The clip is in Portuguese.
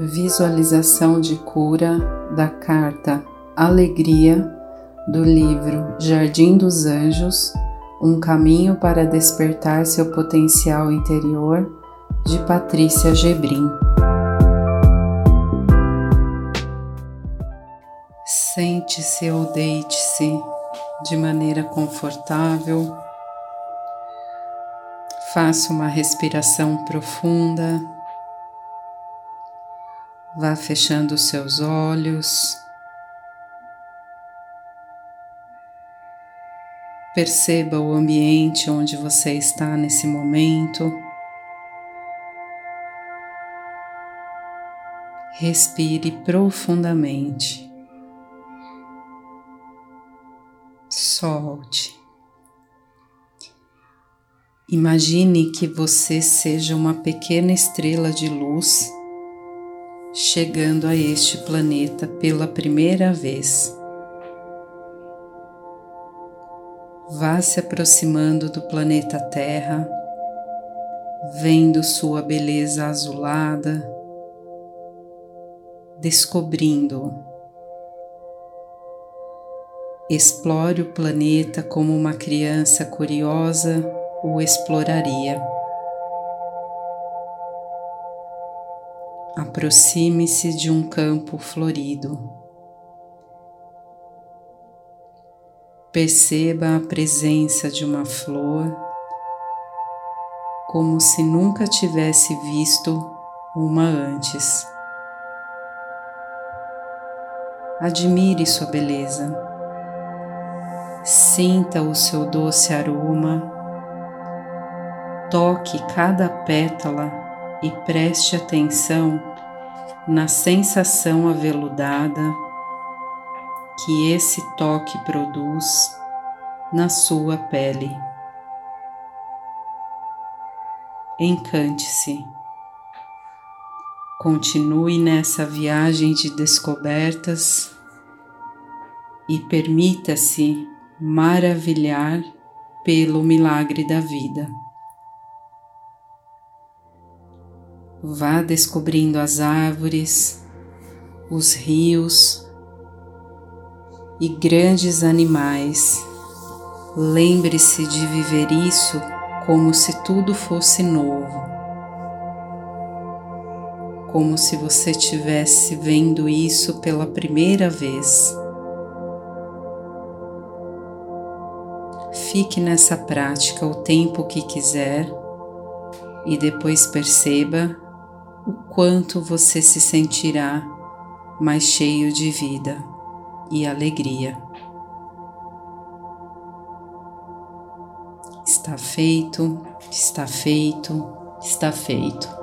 Visualização de cura da carta Alegria do livro Jardim dos Anjos Um caminho para despertar seu potencial interior, de Patrícia Gebrim. Sente-se ou deite-se de maneira confortável. Faça uma respiração profunda. Vá fechando os seus olhos. Perceba o ambiente onde você está nesse momento. Respire profundamente. Solte. Imagine que você seja uma pequena estrela de luz chegando a este planeta pela primeira vez. Vá se aproximando do planeta Terra, vendo sua beleza azulada, descobrindo. Explore o planeta como uma criança curiosa o exploraria. Aproxime-se de um campo florido. Perceba a presença de uma flor como se nunca tivesse visto uma antes. Admire sua beleza. Sinta o seu doce aroma. Toque cada pétala e preste atenção na sensação aveludada que esse toque produz na sua pele. Encante-se. Continue nessa viagem de descobertas e permita-se maravilhar pelo milagre da vida. Vá descobrindo as árvores, os rios, e grandes animais. Lembre-se de viver isso como se tudo fosse novo, como se você estivesse vendo isso pela primeira vez. Fique nessa prática o tempo que quiser e depois perceba o quanto você se sentirá mais cheio de vida e alegria. Está feito, está feito, está feito.